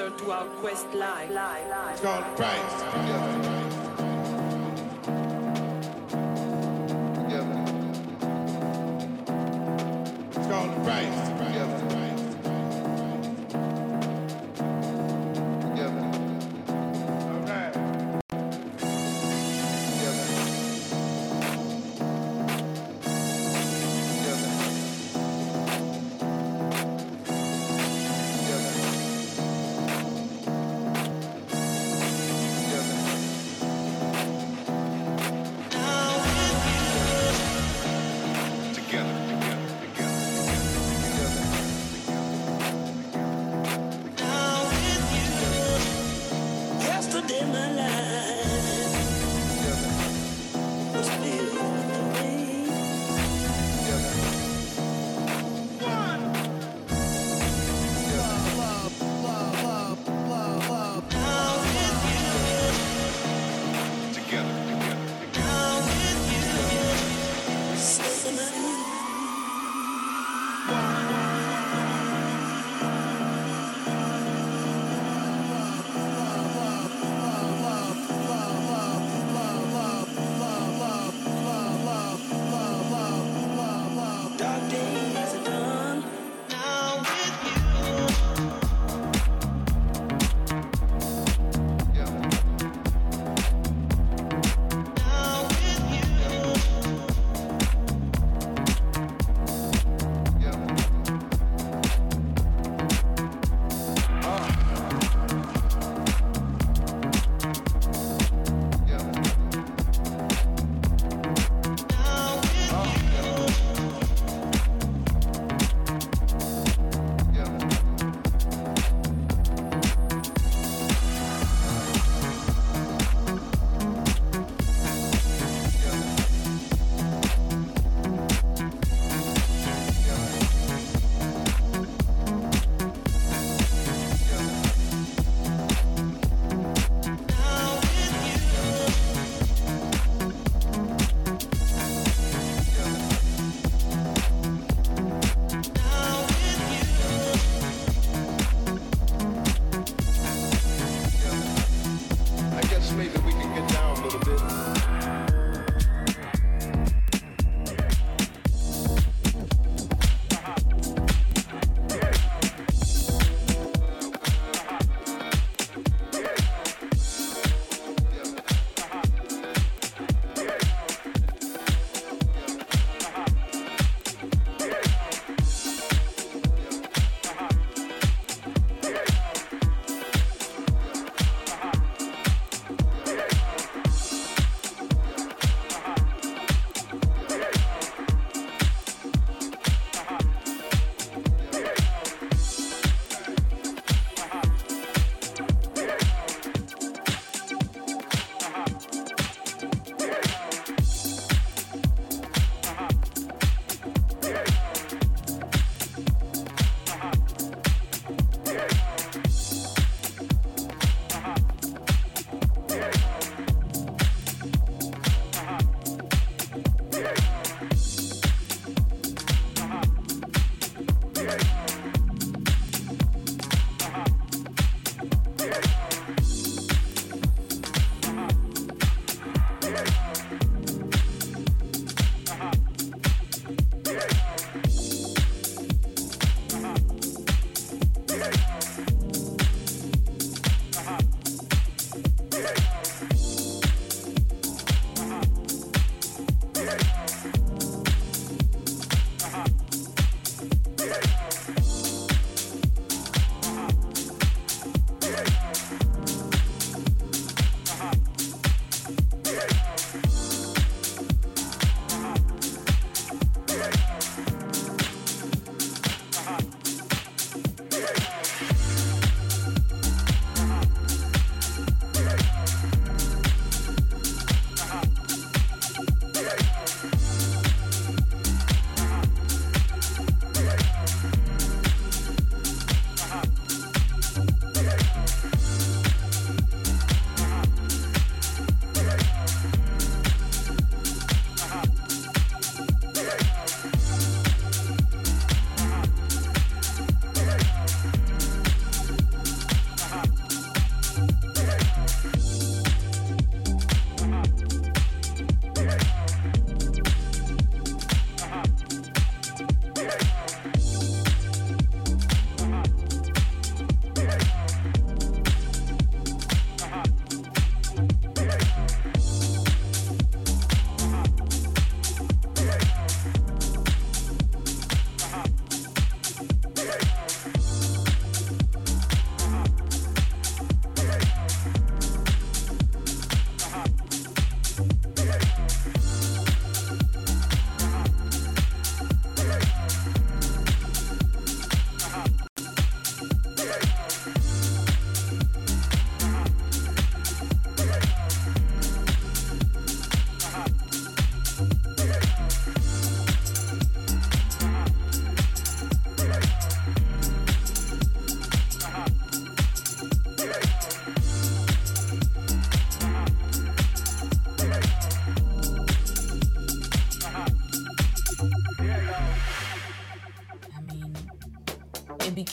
answer to our quest life. It's called the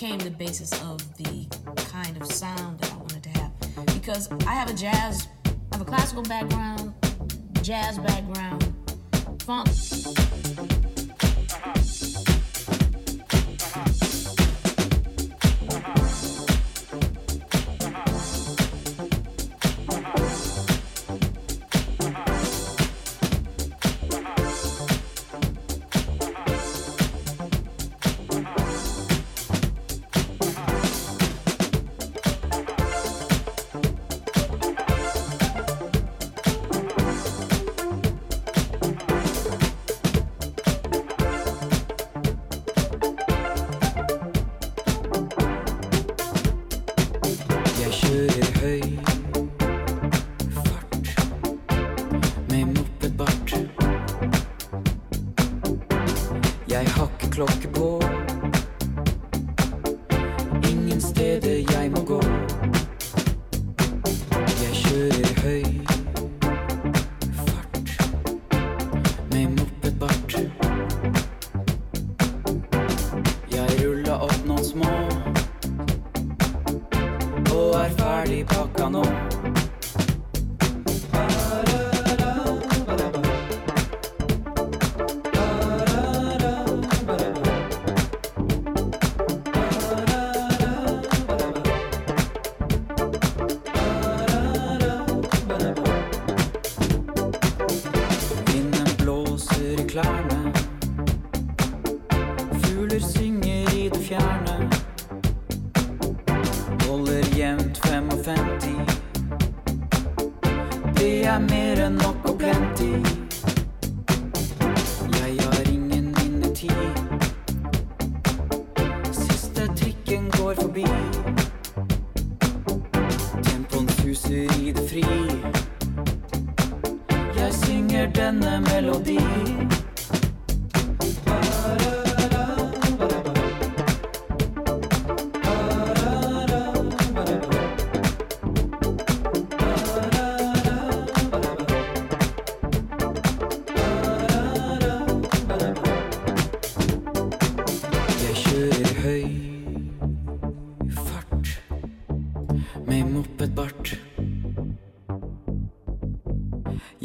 became the basis of the kind of sound that I wanted to have. Because I have a jazz, I have a classical background, jazz background, funk.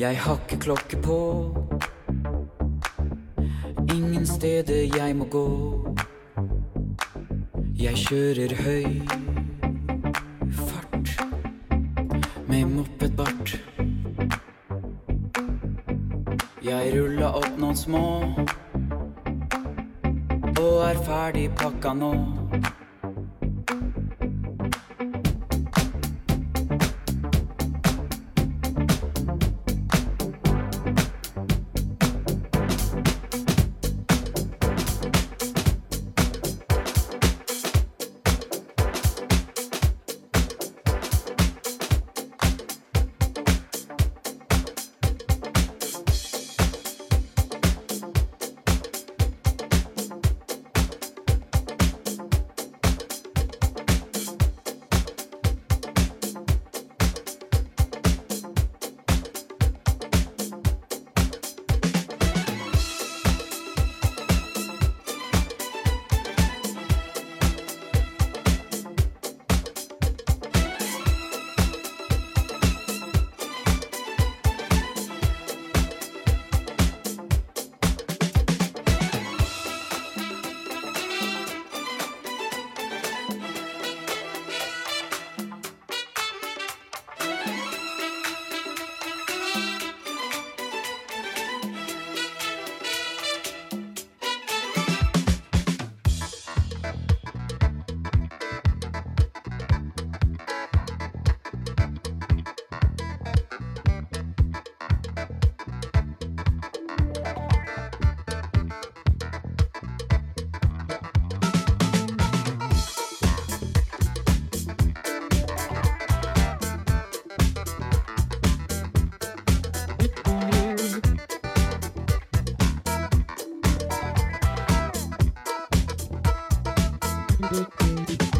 Jeg har ikke klokke på. Ingen steder jeg må gå. Jeg kjører høy fart med mopedbart. Jeg ruller opp noen små og er ferdig pakka nå. Música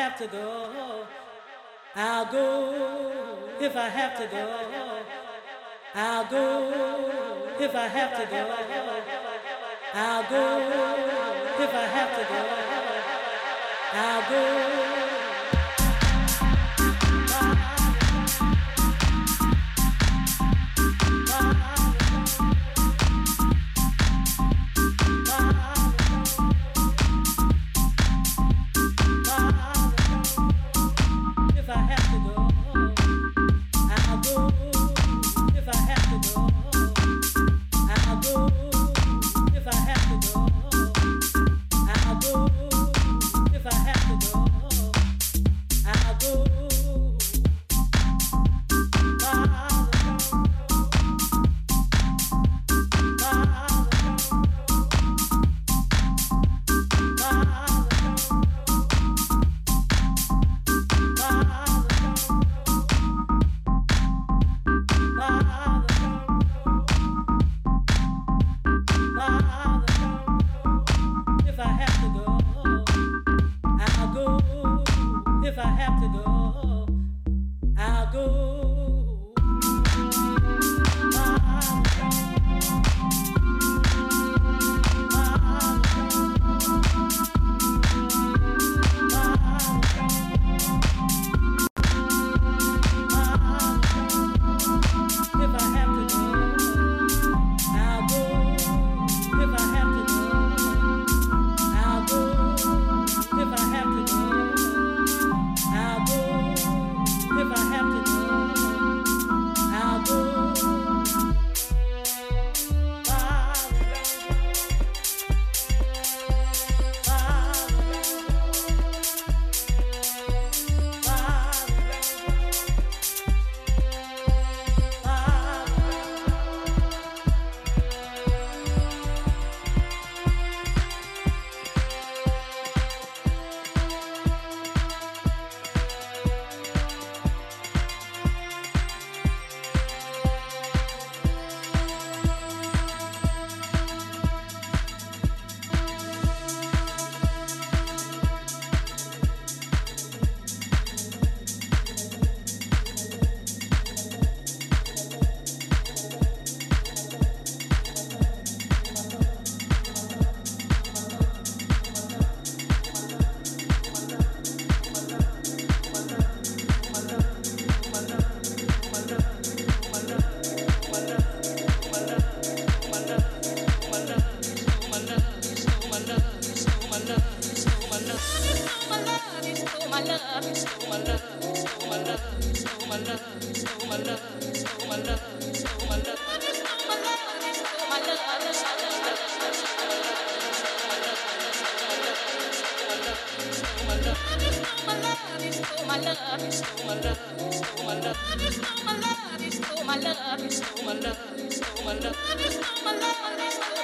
have to go, I'll go. If I have to go, I'll go. If I have to go, I'll go. If I have to go, I'll go. love, you stole my love, you stole my love, you stole my love, you stole my love.